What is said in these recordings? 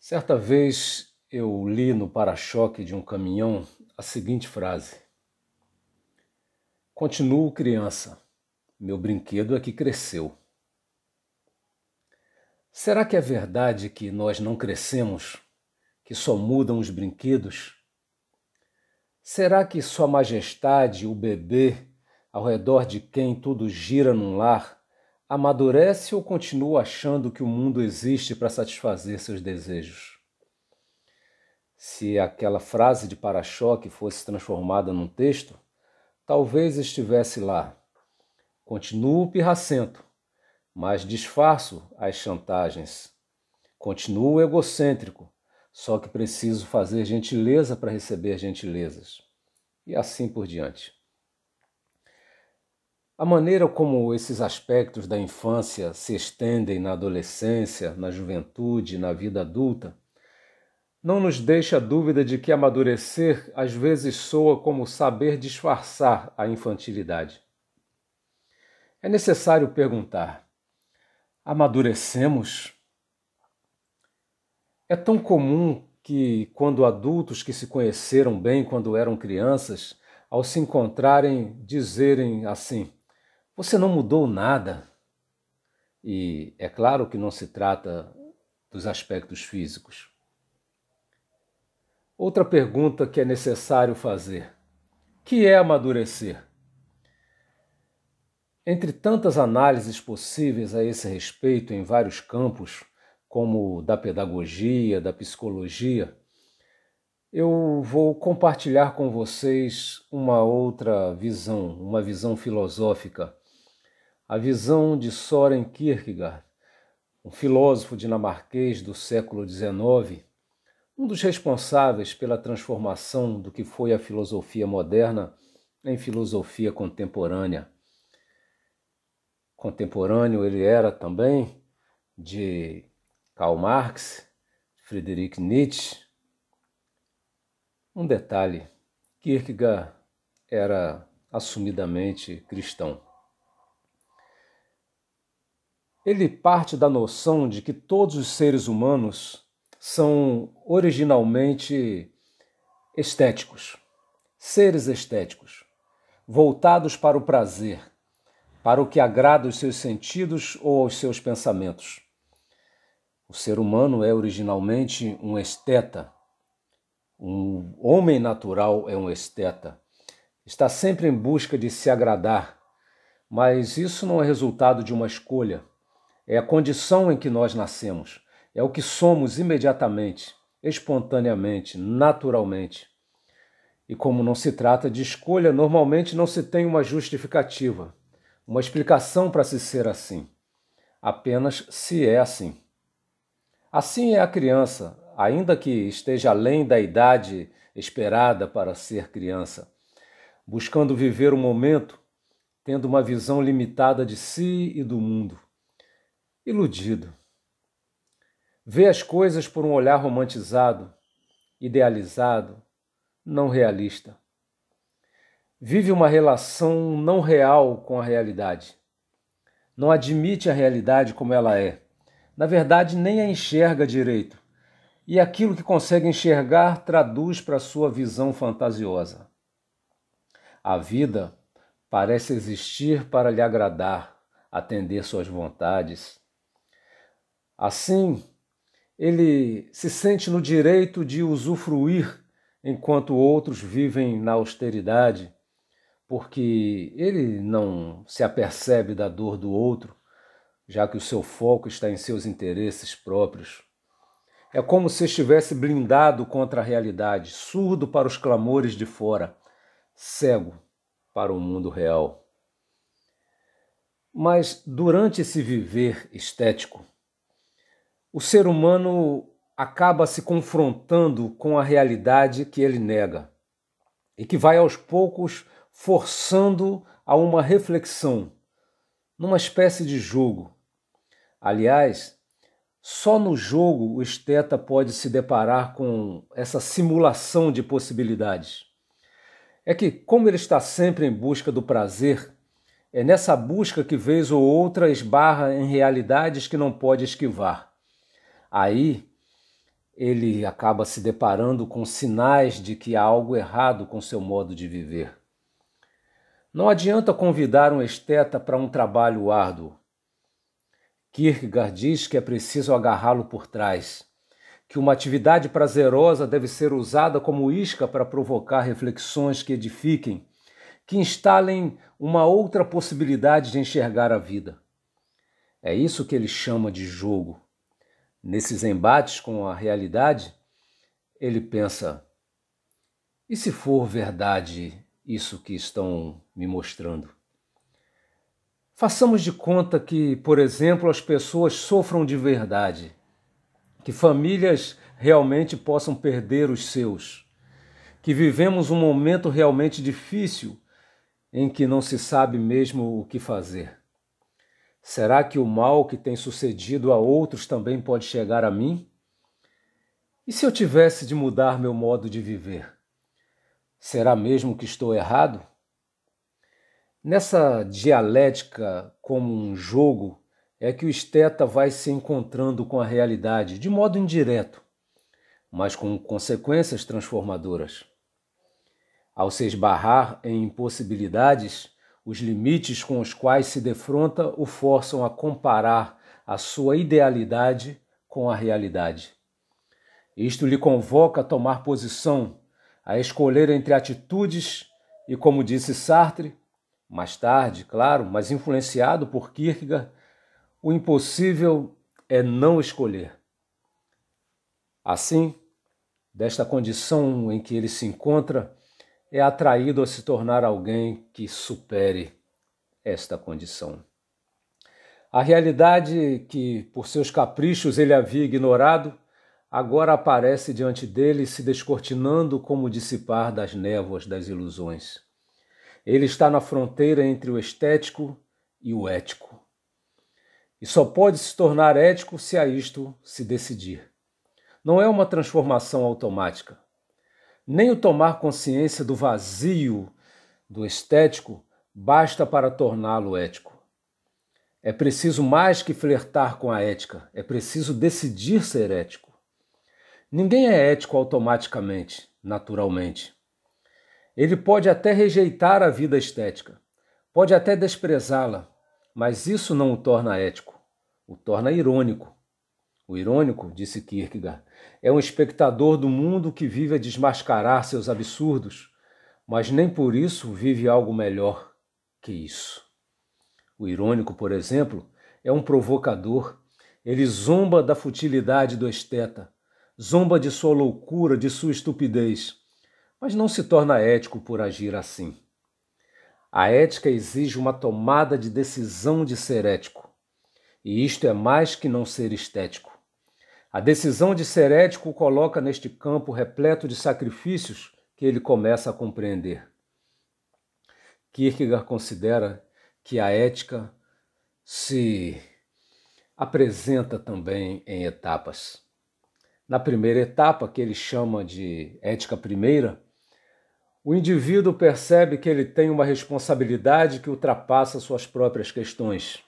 Certa vez eu li no para-choque de um caminhão a seguinte frase: Continuo criança, meu brinquedo é que cresceu. Será que é verdade que nós não crescemos, que só mudam os brinquedos? Será que Sua Majestade, o bebê, ao redor de quem tudo gira num lar, amadurece ou continua achando que o mundo existe para satisfazer seus desejos? Se aquela frase de para-choque fosse transformada num texto, talvez estivesse lá: Continuo pirracento, mas disfarço as chantagens. Continuo egocêntrico, só que preciso fazer gentileza para receber gentilezas. E assim por diante. A maneira como esses aspectos da infância se estendem na adolescência, na juventude, na vida adulta, não nos deixa dúvida de que amadurecer às vezes soa como saber disfarçar a infantilidade. É necessário perguntar: amadurecemos? É tão comum que, quando adultos que se conheceram bem quando eram crianças, ao se encontrarem, dizerem assim: você não mudou nada. E é claro que não se trata dos aspectos físicos. Outra pergunta que é necessário fazer: que é amadurecer? Entre tantas análises possíveis a esse respeito em vários campos, como da pedagogia, da psicologia, eu vou compartilhar com vocês uma outra visão, uma visão filosófica a visão de Soren Kierkegaard, um filósofo dinamarquês do século XIX, um dos responsáveis pela transformação do que foi a filosofia moderna em filosofia contemporânea. Contemporâneo ele era também de Karl Marx, Friedrich Nietzsche. Um detalhe: Kierkegaard era assumidamente cristão. Ele parte da noção de que todos os seres humanos são originalmente estéticos, seres estéticos, voltados para o prazer, para o que agrada os seus sentidos ou aos seus pensamentos. O ser humano é originalmente um esteta. Um homem natural é um esteta. Está sempre em busca de se agradar, mas isso não é resultado de uma escolha é a condição em que nós nascemos, é o que somos imediatamente, espontaneamente, naturalmente. E como não se trata de escolha, normalmente não se tem uma justificativa, uma explicação para se ser assim. Apenas se é assim. Assim é a criança, ainda que esteja além da idade esperada para ser criança, buscando viver o momento, tendo uma visão limitada de si e do mundo iludido. Vê as coisas por um olhar romantizado, idealizado, não realista. Vive uma relação não real com a realidade. Não admite a realidade como ela é. Na verdade, nem a enxerga direito. E aquilo que consegue enxergar traduz para sua visão fantasiosa. A vida parece existir para lhe agradar, atender suas vontades, Assim, ele se sente no direito de usufruir enquanto outros vivem na austeridade, porque ele não se apercebe da dor do outro, já que o seu foco está em seus interesses próprios. É como se estivesse blindado contra a realidade, surdo para os clamores de fora, cego para o mundo real. Mas durante esse viver estético, o ser humano acaba se confrontando com a realidade que ele nega e que vai aos poucos forçando a uma reflexão, numa espécie de jogo. Aliás, só no jogo o esteta pode se deparar com essa simulação de possibilidades. É que, como ele está sempre em busca do prazer, é nessa busca que vez ou outra esbarra em realidades que não pode esquivar. Aí ele acaba se deparando com sinais de que há algo errado com seu modo de viver. Não adianta convidar um esteta para um trabalho árduo. Kierkegaard diz que é preciso agarrá-lo por trás, que uma atividade prazerosa deve ser usada como isca para provocar reflexões que edifiquem, que instalem uma outra possibilidade de enxergar a vida. É isso que ele chama de jogo. Nesses embates com a realidade, ele pensa: e se for verdade isso que estão me mostrando. Façamos de conta que, por exemplo, as pessoas sofram de verdade, que famílias realmente possam perder os seus, que vivemos um momento realmente difícil em que não se sabe mesmo o que fazer. Será que o mal que tem sucedido a outros também pode chegar a mim? E se eu tivesse de mudar meu modo de viver? Será mesmo que estou errado? Nessa dialética como um jogo é que o esteta vai se encontrando com a realidade de modo indireto, mas com consequências transformadoras. Ao se esbarrar em impossibilidades, os limites com os quais se defronta o forçam a comparar a sua idealidade com a realidade. Isto lhe convoca a tomar posição a escolher entre atitudes e, como disse Sartre, mais tarde, claro, mas influenciado por Kierkegaard, o impossível é não escolher. Assim, desta condição em que ele se encontra, é atraído a se tornar alguém que supere esta condição. A realidade que, por seus caprichos, ele havia ignorado agora aparece diante dele, se descortinando como dissipar das névoas das ilusões. Ele está na fronteira entre o estético e o ético. E só pode se tornar ético se a isto se decidir. Não é uma transformação automática. Nem o tomar consciência do vazio do estético basta para torná-lo ético. É preciso mais que flertar com a ética, é preciso decidir ser ético. Ninguém é ético automaticamente, naturalmente. Ele pode até rejeitar a vida estética, pode até desprezá-la, mas isso não o torna ético, o torna irônico. O irônico, disse Kierkegaard, é um espectador do mundo que vive a desmascarar seus absurdos, mas nem por isso vive algo melhor que isso. O irônico, por exemplo, é um provocador. Ele zomba da futilidade do esteta, zomba de sua loucura, de sua estupidez, mas não se torna ético por agir assim. A ética exige uma tomada de decisão de ser ético, e isto é mais que não ser estético. A decisão de ser ético coloca neste campo repleto de sacrifícios que ele começa a compreender. Kierkegaard considera que a ética se apresenta também em etapas. Na primeira etapa, que ele chama de ética primeira, o indivíduo percebe que ele tem uma responsabilidade que ultrapassa suas próprias questões,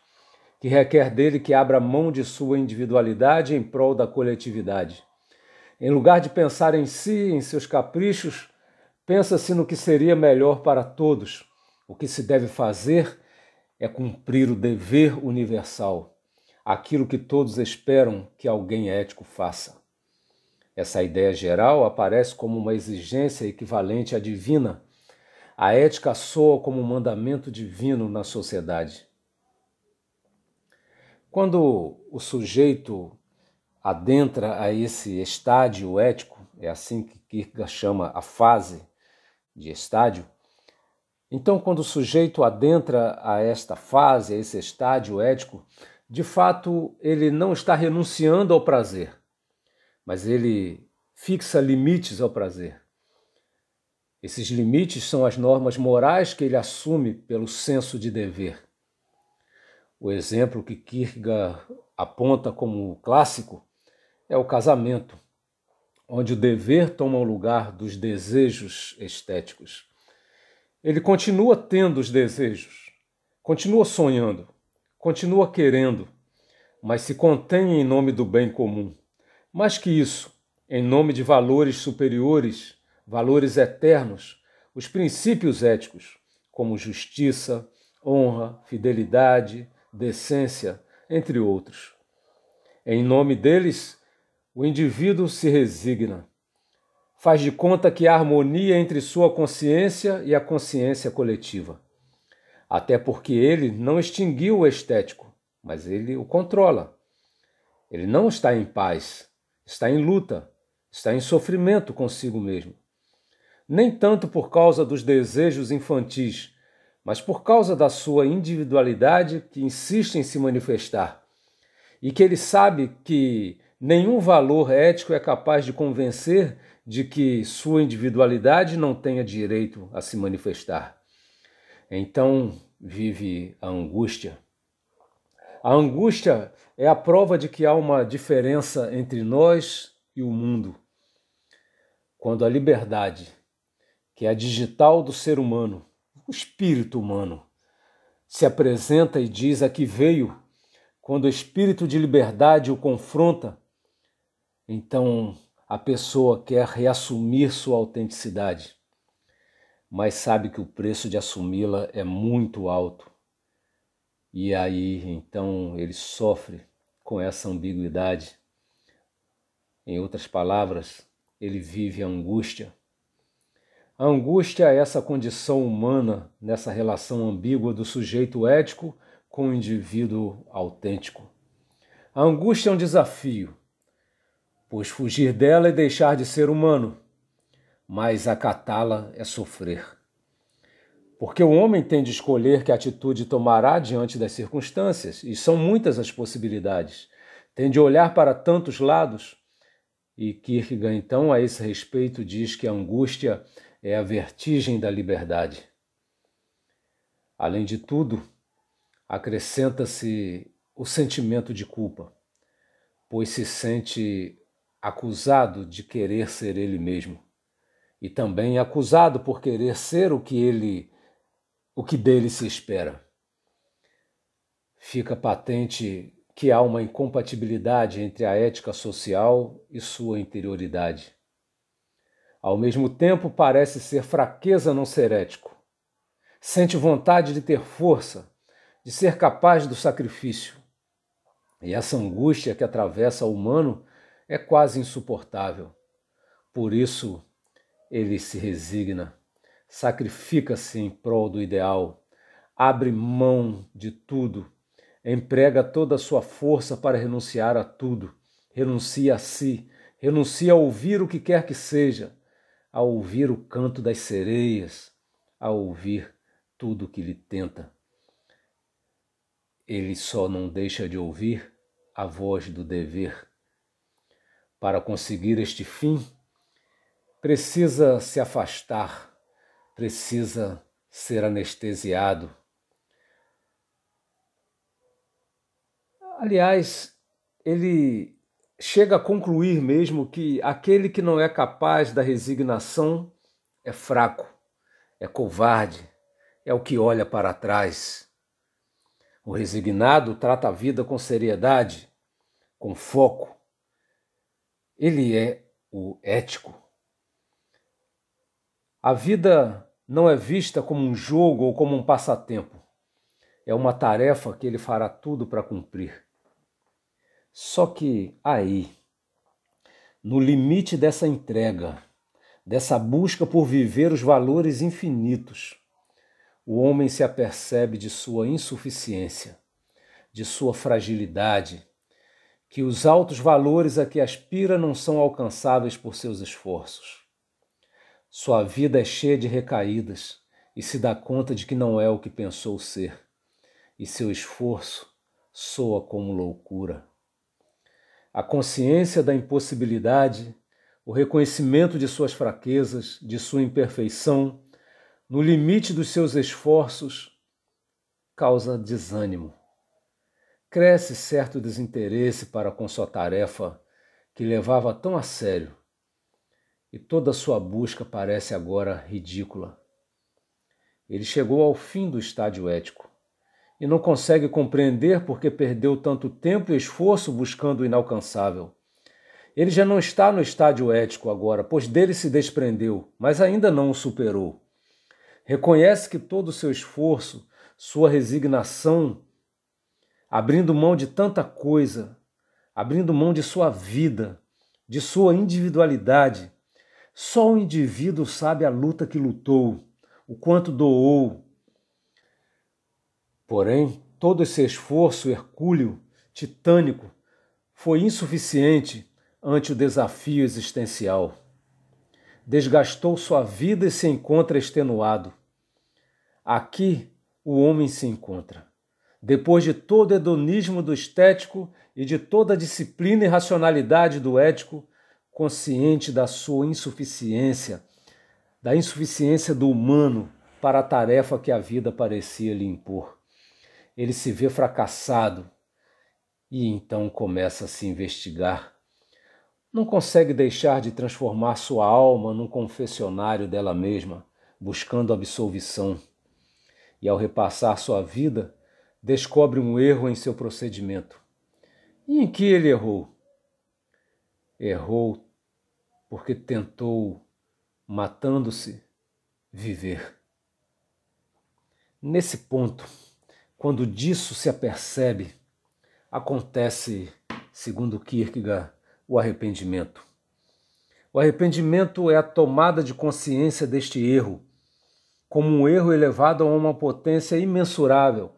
que requer dele que abra mão de sua individualidade em prol da coletividade. Em lugar de pensar em si, em seus caprichos, pensa-se no que seria melhor para todos. O que se deve fazer é cumprir o dever universal, aquilo que todos esperam que alguém ético faça. Essa ideia geral aparece como uma exigência equivalente à divina. A ética soa como um mandamento divino na sociedade. Quando o sujeito adentra a esse estádio ético, é assim que Kierkegaard chama a fase de estádio, então, quando o sujeito adentra a esta fase, a esse estádio ético, de fato ele não está renunciando ao prazer mas ele fixa limites ao prazer. Esses limites são as normas morais que ele assume pelo senso de dever. O exemplo que Kierkegaard aponta como clássico é o casamento, onde o dever toma o lugar dos desejos estéticos. Ele continua tendo os desejos, continua sonhando, continua querendo, mas se contém em nome do bem comum mais que isso, em nome de valores superiores, valores eternos, os princípios éticos, como justiça, honra, fidelidade, decência, entre outros. Em nome deles, o indivíduo se resigna. Faz de conta que há harmonia entre sua consciência e a consciência coletiva. Até porque ele não extinguiu o estético, mas ele o controla. Ele não está em paz, está em luta, está em sofrimento consigo mesmo. Nem tanto por causa dos desejos infantis, mas por causa da sua individualidade que insiste em se manifestar. E que ele sabe que nenhum valor ético é capaz de convencer de que sua individualidade não tenha direito a se manifestar. Então vive a angústia. A angústia é a prova de que há uma diferença entre nós e o mundo. Quando a liberdade, que é a digital do ser humano, o espírito humano, se apresenta e diz a que veio, quando o espírito de liberdade o confronta, então a pessoa quer reassumir sua autenticidade, mas sabe que o preço de assumi-la é muito alto. E aí então ele sofre com essa ambiguidade. Em outras palavras, ele vive a angústia a angústia é essa condição humana nessa relação ambígua do sujeito ético com o indivíduo autêntico. A angústia é um desafio, pois fugir dela é deixar de ser humano, mas acatá-la é sofrer. Porque o homem tem de escolher que atitude tomará diante das circunstâncias, e são muitas as possibilidades. Tem de olhar para tantos lados. E Kierkegaard, então, a esse respeito, diz que a angústia é a vertigem da liberdade. Além de tudo, acrescenta-se o sentimento de culpa, pois se sente acusado de querer ser ele mesmo e também acusado por querer ser o que ele o que dele se espera. Fica patente que há uma incompatibilidade entre a ética social e sua interioridade. Ao mesmo tempo, parece ser fraqueza não ser ético. Sente vontade de ter força, de ser capaz do sacrifício. E essa angústia que atravessa o humano é quase insuportável. Por isso, ele se resigna, sacrifica-se em prol do ideal, abre mão de tudo, emprega toda a sua força para renunciar a tudo, renuncia a si, renuncia a ouvir o que quer que seja, a ouvir o canto das sereias, a ouvir tudo que lhe tenta. Ele só não deixa de ouvir a voz do dever. Para conseguir este fim, precisa se afastar, precisa ser anestesiado. Aliás, ele chega a concluir mesmo que aquele que não é capaz da resignação é fraco, é covarde, é o que olha para trás. O resignado trata a vida com seriedade, com foco. Ele é o ético. A vida não é vista como um jogo ou como um passatempo. É uma tarefa que ele fará tudo para cumprir. Só que aí, no limite dessa entrega, dessa busca por viver os valores infinitos, o homem se apercebe de sua insuficiência, de sua fragilidade, que os altos valores a que aspira não são alcançáveis por seus esforços. Sua vida é cheia de recaídas e se dá conta de que não é o que pensou ser, e seu esforço soa como loucura a consciência da impossibilidade, o reconhecimento de suas fraquezas, de sua imperfeição, no limite dos seus esforços, causa desânimo. Cresce certo desinteresse para com sua tarefa que levava tão a sério, e toda sua busca parece agora ridícula. Ele chegou ao fim do estádio ético e não consegue compreender porque perdeu tanto tempo e esforço buscando o inalcançável. Ele já não está no estádio ético agora, pois dele se desprendeu, mas ainda não o superou. Reconhece que todo o seu esforço, sua resignação, abrindo mão de tanta coisa, abrindo mão de sua vida, de sua individualidade, só o indivíduo sabe a luta que lutou, o quanto doou. Porém, todo esse esforço hercúleo, titânico, foi insuficiente ante o desafio existencial. Desgastou sua vida e se encontra extenuado. Aqui o homem se encontra. Depois de todo o hedonismo do estético e de toda a disciplina e racionalidade do ético, consciente da sua insuficiência, da insuficiência do humano para a tarefa que a vida parecia lhe impor. Ele se vê fracassado e então começa a se investigar. Não consegue deixar de transformar sua alma num confessionário dela mesma, buscando absolvição. E ao repassar sua vida, descobre um erro em seu procedimento. E em que ele errou? Errou porque tentou, matando-se, viver. Nesse ponto, quando disso se apercebe, acontece, segundo Kierkegaard, o arrependimento. O arrependimento é a tomada de consciência deste erro, como um erro elevado a uma potência imensurável,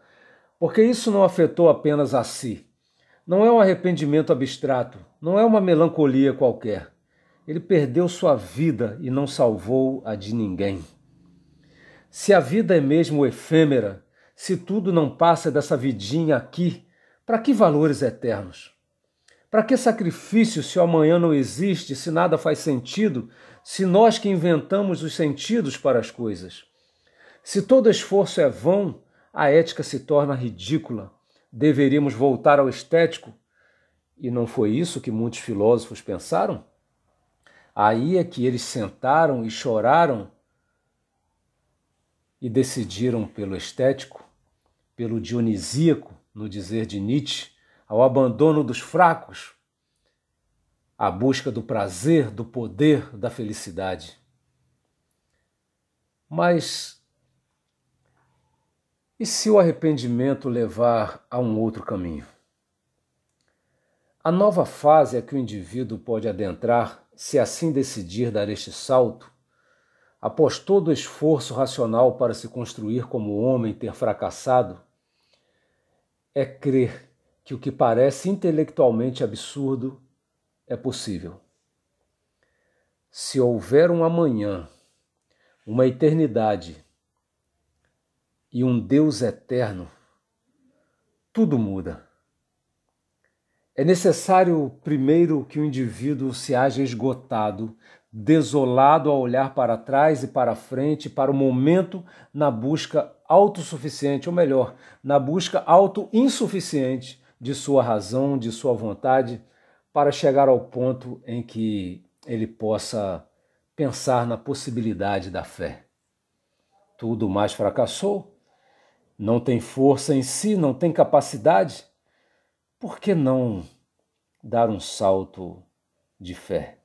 porque isso não afetou apenas a si. Não é um arrependimento abstrato, não é uma melancolia qualquer. Ele perdeu sua vida e não salvou a de ninguém. Se a vida é mesmo efêmera, se tudo não passa dessa vidinha aqui, para que valores eternos? Para que sacrifício se o amanhã não existe, se nada faz sentido, se nós que inventamos os sentidos para as coisas? Se todo esforço é vão, a ética se torna ridícula. Deveríamos voltar ao estético? E não foi isso que muitos filósofos pensaram? Aí é que eles sentaram e choraram e decidiram pelo estético, pelo dionisíaco, no dizer de Nietzsche, ao abandono dos fracos, à busca do prazer, do poder, da felicidade. Mas e se o arrependimento levar a um outro caminho? A nova fase a que o indivíduo pode adentrar, se assim decidir dar este salto, após todo o esforço racional para se construir como homem ter fracassado, é crer que o que parece intelectualmente absurdo é possível. Se houver um amanhã, uma eternidade e um Deus eterno, tudo muda. É necessário, primeiro, que o indivíduo se haja esgotado, desolado a olhar para trás e para frente, para o momento na busca autossuficiente, ou melhor, na busca auto-insuficiente de sua razão, de sua vontade, para chegar ao ponto em que ele possa pensar na possibilidade da fé. Tudo mais fracassou, não tem força em si, não tem capacidade, por que não dar um salto de fé?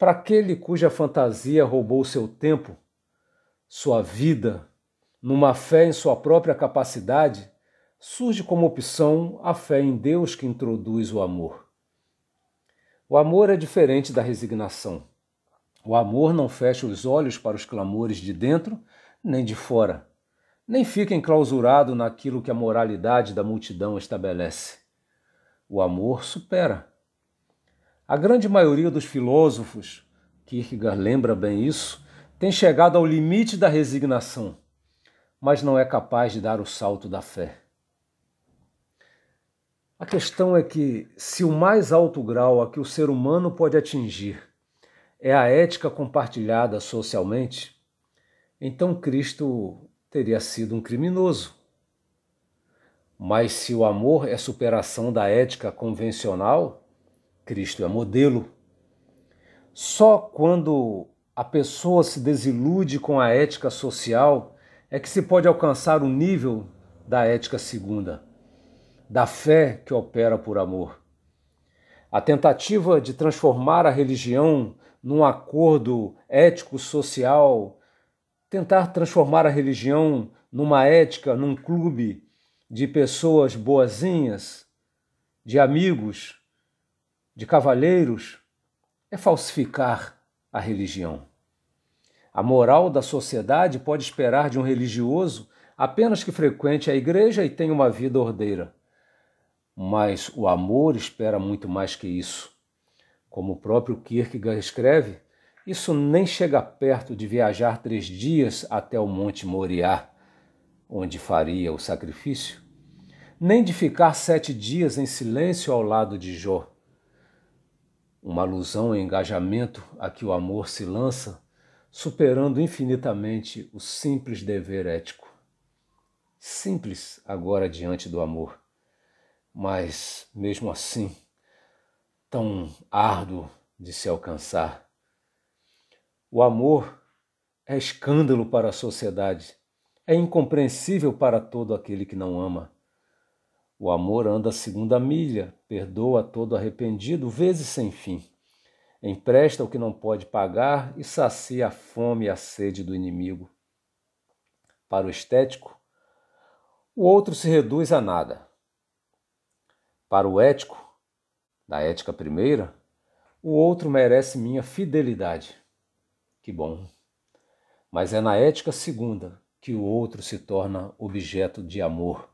Para aquele cuja fantasia roubou seu tempo, sua vida, numa fé em sua própria capacidade, surge como opção a fé em Deus que introduz o amor. O amor é diferente da resignação. O amor não fecha os olhos para os clamores de dentro nem de fora, nem fica enclausurado naquilo que a moralidade da multidão estabelece. O amor supera. A grande maioria dos filósofos, Kierkegaard lembra bem isso, tem chegado ao limite da resignação, mas não é capaz de dar o salto da fé. A questão é que, se o mais alto grau a que o ser humano pode atingir é a ética compartilhada socialmente, então Cristo teria sido um criminoso. Mas se o amor é superação da ética convencional, Cristo é modelo. Só quando a pessoa se desilude com a ética social, é que se pode alcançar o nível da ética segunda, da fé que opera por amor. A tentativa de transformar a religião num acordo ético-social, tentar transformar a religião numa ética, num clube de pessoas boazinhas, de amigos, de cavalheiros, é falsificar a religião. A moral da sociedade pode esperar de um religioso apenas que frequente a igreja e tenha uma vida ordeira. Mas o amor espera muito mais que isso. Como o próprio Kierkegaard escreve, isso nem chega perto de viajar três dias até o Monte Moriá, onde faria o sacrifício, nem de ficar sete dias em silêncio ao lado de Jó. Uma alusão ao engajamento a que o amor se lança superando infinitamente o simples dever ético. Simples agora diante do amor, mas mesmo assim tão árduo de se alcançar. O amor é escândalo para a sociedade, é incompreensível para todo aquele que não ama. O amor anda a segunda milha, perdoa todo arrependido, vezes sem fim empresta o que não pode pagar e sacia a fome e a sede do inimigo. Para o estético, o outro se reduz a nada. Para o ético, da ética primeira, o outro merece minha fidelidade. Que bom. Mas é na ética segunda que o outro se torna objeto de amor.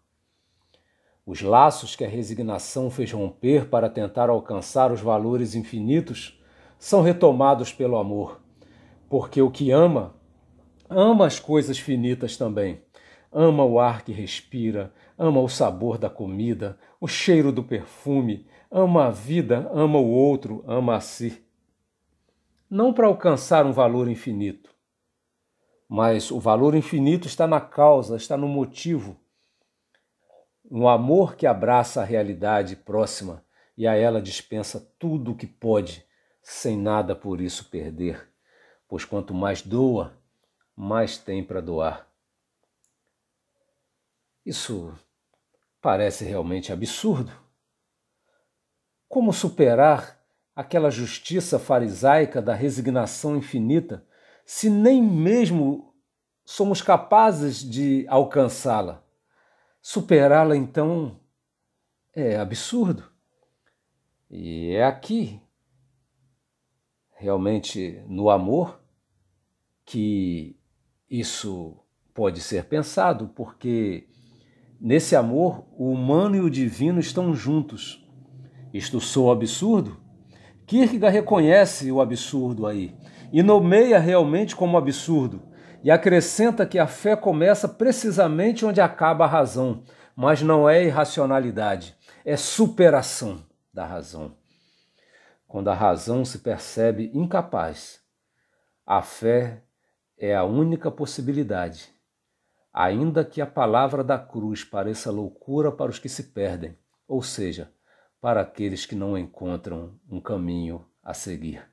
Os laços que a resignação fez romper para tentar alcançar os valores infinitos são retomados pelo amor, porque o que ama, ama as coisas finitas também. Ama o ar que respira, ama o sabor da comida, o cheiro do perfume, ama a vida, ama o outro, ama a si. Não para alcançar um valor infinito, mas o valor infinito está na causa, está no motivo. No amor que abraça a realidade próxima e a ela dispensa tudo o que pode sem nada por isso perder, pois quanto mais doa, mais tem para doar. Isso parece realmente absurdo. Como superar aquela justiça farisaica da resignação infinita se nem mesmo somos capazes de alcançá-la? Superá-la, então, é absurdo. E é aqui realmente no amor que isso pode ser pensado, porque nesse amor o humano e o divino estão juntos. Isto sou absurdo? Kierkegaard reconhece o absurdo aí e nomeia realmente como absurdo e acrescenta que a fé começa precisamente onde acaba a razão, mas não é irracionalidade, é superação da razão quando a razão se percebe incapaz. A fé é a única possibilidade, ainda que a palavra da cruz pareça loucura para os que se perdem, ou seja, para aqueles que não encontram um caminho a seguir.